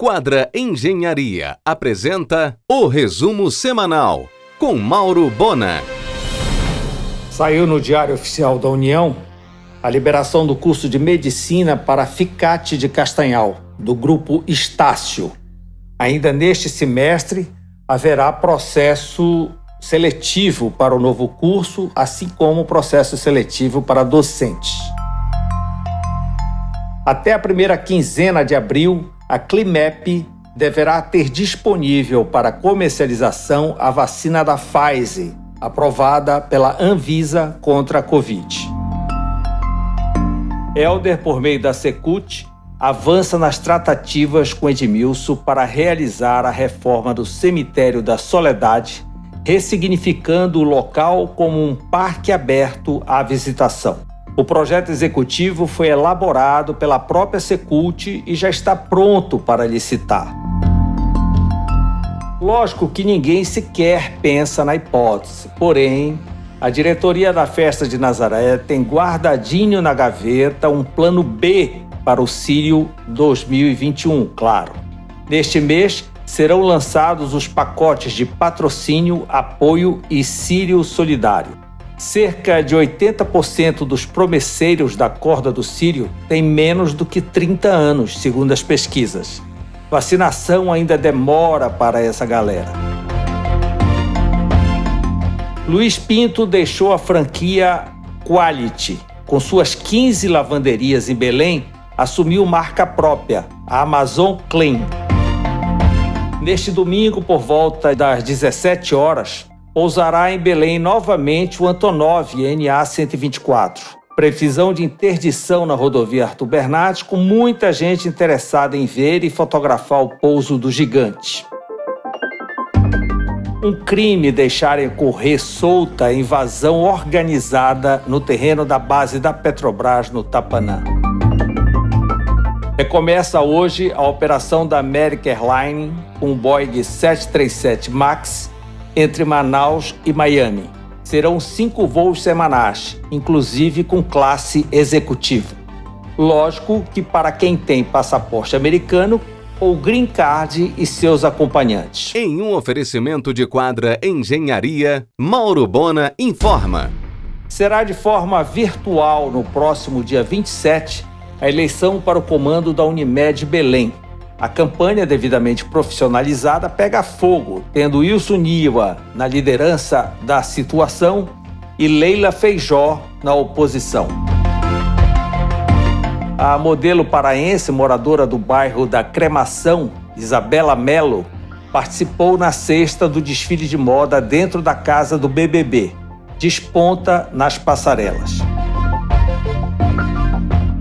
Quadra Engenharia apresenta o resumo semanal com Mauro Bona. Saiu no Diário Oficial da União a liberação do curso de medicina para Ficate de Castanhal, do grupo Estácio. Ainda neste semestre haverá processo seletivo para o novo curso, assim como processo seletivo para docentes. Até a primeira quinzena de abril, a Climep deverá ter disponível para comercialização a vacina da Pfizer, aprovada pela Anvisa contra a Covid. Elder, por meio da Secult, avança nas tratativas com Edmilson para realizar a reforma do Cemitério da Soledade, ressignificando o local como um parque aberto à visitação. O projeto executivo foi elaborado pela própria Secult e já está pronto para licitar. Lógico que ninguém sequer pensa na hipótese, porém, a diretoria da Festa de Nazaré tem guardadinho na gaveta um plano B para o Sírio 2021, claro. Neste mês serão lançados os pacotes de patrocínio, apoio e Sírio Solidário. Cerca de 80% dos promesseiros da corda do Sírio têm menos do que 30 anos, segundo as pesquisas. Vacinação ainda demora para essa galera. Luiz Pinto deixou a franquia Quality. Com suas 15 lavanderias em Belém, assumiu marca própria, a Amazon Clean. Neste domingo, por volta das 17 horas, pousará em Belém novamente o Antonov NA-124. Previsão de interdição na rodovia Arthur Bernardes, com muita gente interessada em ver e fotografar o pouso do gigante. Um crime deixarem correr solta a invasão organizada no terreno da base da Petrobras no Tapanã. Recomeça hoje a operação da American Airlines com o Boeing 737 MAX entre Manaus e Miami. Serão cinco voos semanais, inclusive com classe executiva. Lógico que para quem tem passaporte americano ou green card e seus acompanhantes. Em um oferecimento de quadra Engenharia, Mauro Bona informa. Será de forma virtual no próximo dia 27 a eleição para o comando da Unimed Belém a campanha devidamente profissionalizada pega fogo, tendo Wilson Niwa na liderança da situação e Leila Feijó na oposição. A modelo paraense, moradora do bairro da Cremação, Isabela Melo, participou na sexta do desfile de moda dentro da casa do BBB. Desponta nas passarelas.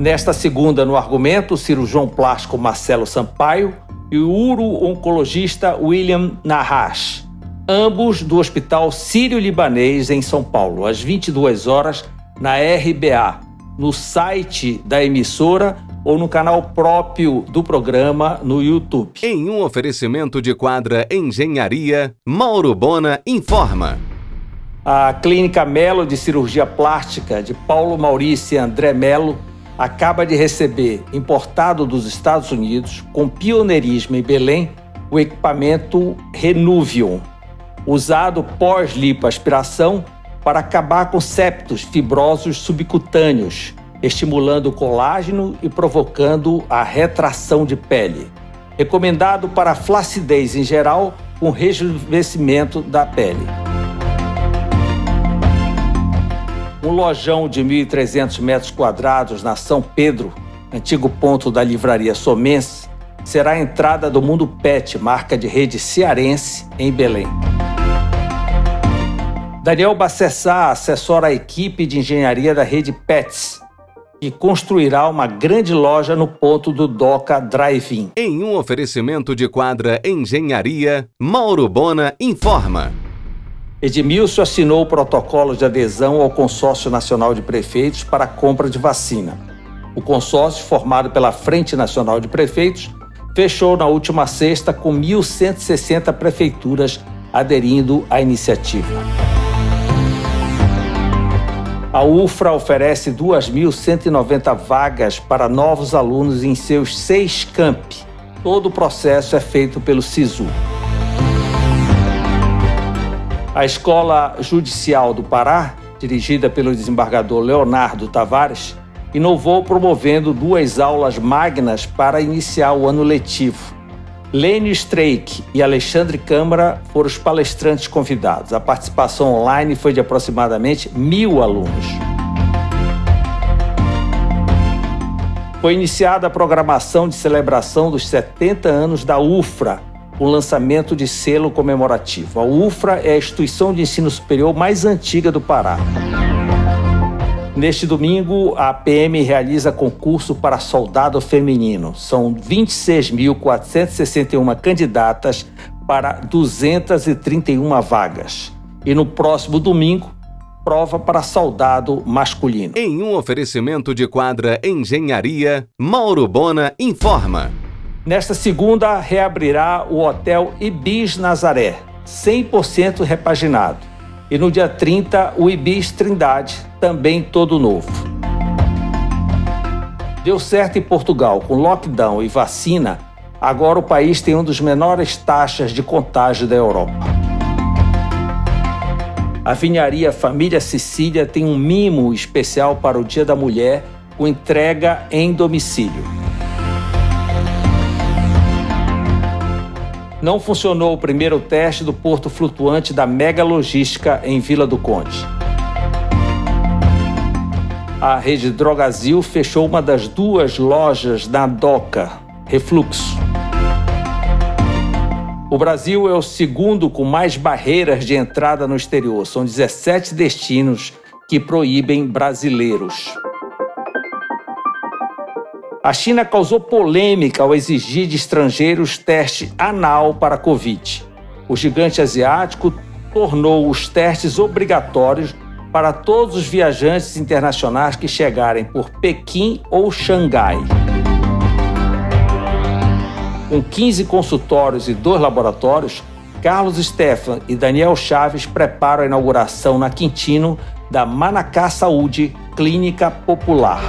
Nesta segunda, no argumento, o cirurgião plástico Marcelo Sampaio e o uro-oncologista William Nahash, ambos do Hospital Sírio-Libanês em São Paulo, às 22 horas, na RBA, no site da emissora ou no canal próprio do programa no YouTube. Em um oferecimento de quadra Engenharia, Mauro Bona informa. A Clínica Melo de Cirurgia Plástica de Paulo Maurício e André Melo acaba de receber, importado dos Estados Unidos, com pioneirismo em Belém, o equipamento Renuvion, usado pós-lipoaspiração para acabar com septos fibrosos subcutâneos, estimulando o colágeno e provocando a retração de pele. Recomendado para flacidez em geral, com rejuvenescimento da pele. Um lojão de 1.300 metros quadrados na São Pedro, antigo ponto da livraria Somense, será a entrada do Mundo Pet, marca de rede cearense, em Belém. Daniel Bacessá assessora a equipe de engenharia da rede Pets, que construirá uma grande loja no ponto do Doca Drive-In. Em um oferecimento de quadra Engenharia, Mauro Bona informa. Edmilson assinou o protocolo de adesão ao Consórcio Nacional de Prefeitos para a compra de vacina. O consórcio, formado pela Frente Nacional de Prefeitos, fechou na última sexta com 1.160 prefeituras aderindo à iniciativa. A UFRA oferece 2.190 vagas para novos alunos em seus seis campi, Todo o processo é feito pelo SISU. A Escola Judicial do Pará, dirigida pelo desembargador Leonardo Tavares, inovou promovendo duas aulas magnas para iniciar o ano letivo. Lênio Streik e Alexandre Câmara foram os palestrantes convidados. A participação online foi de aproximadamente mil alunos. Foi iniciada a programação de celebração dos 70 anos da UFRA, o lançamento de selo comemorativo. A UFRA é a instituição de ensino superior mais antiga do Pará. Neste domingo, a PM realiza concurso para soldado feminino. São 26.461 candidatas para 231 vagas. E no próximo domingo, prova para soldado masculino. Em um oferecimento de quadra Engenharia, Mauro Bona informa. Nesta segunda, reabrirá o Hotel Ibis Nazaré, 100% repaginado. E no dia 30, o Ibis Trindade, também todo novo. Deu certo em Portugal com lockdown e vacina, agora o país tem uma das menores taxas de contágio da Europa. A vinharia Família Sicília tem um mimo especial para o Dia da Mulher com entrega em domicílio. Não funcionou o primeiro teste do porto flutuante da Mega Logística em Vila do Conde. A rede Drogazil fechou uma das duas lojas da DOCA, Refluxo. O Brasil é o segundo com mais barreiras de entrada no exterior. São 17 destinos que proíbem brasileiros. A China causou polêmica ao exigir de estrangeiros teste anal para Covid. O gigante asiático tornou os testes obrigatórios para todos os viajantes internacionais que chegarem por Pequim ou Xangai. Com 15 consultórios e dois laboratórios, Carlos Stefan e Daniel Chaves preparam a inauguração na Quintino da Manacá Saúde Clínica Popular.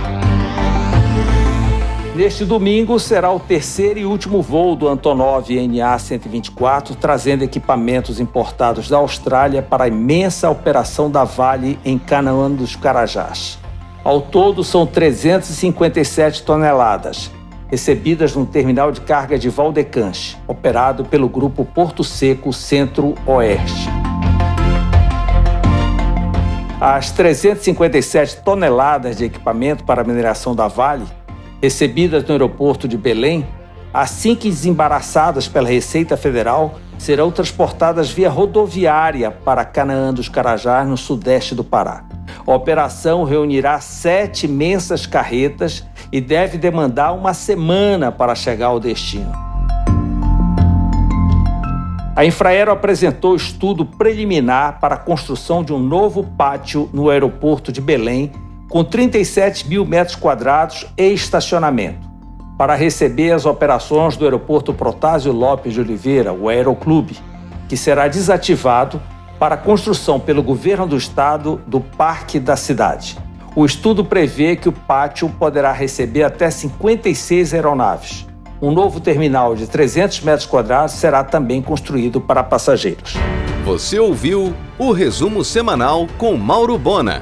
Neste domingo será o terceiro e último voo do Antonov NA-124, trazendo equipamentos importados da Austrália para a imensa operação da Vale em Canaã dos Carajás. Ao todo, são 357 toneladas, recebidas no terminal de carga de Valdecanche, operado pelo grupo Porto Seco Centro-Oeste. As 357 toneladas de equipamento para a mineração da Vale recebidas no aeroporto de Belém, assim que desembaraçadas pela Receita Federal, serão transportadas via rodoviária para Canaã dos Carajás, no sudeste do Pará. A operação reunirá sete imensas carretas e deve demandar uma semana para chegar ao destino. A Infraero apresentou estudo preliminar para a construção de um novo pátio no aeroporto de Belém com 37 mil metros quadrados e estacionamento, para receber as operações do aeroporto Protásio Lopes de Oliveira, o Aeroclube, que será desativado para a construção pelo governo do estado do Parque da Cidade. O estudo prevê que o pátio poderá receber até 56 aeronaves. Um novo terminal de 300 metros quadrados será também construído para passageiros. Você ouviu o resumo semanal com Mauro Bona.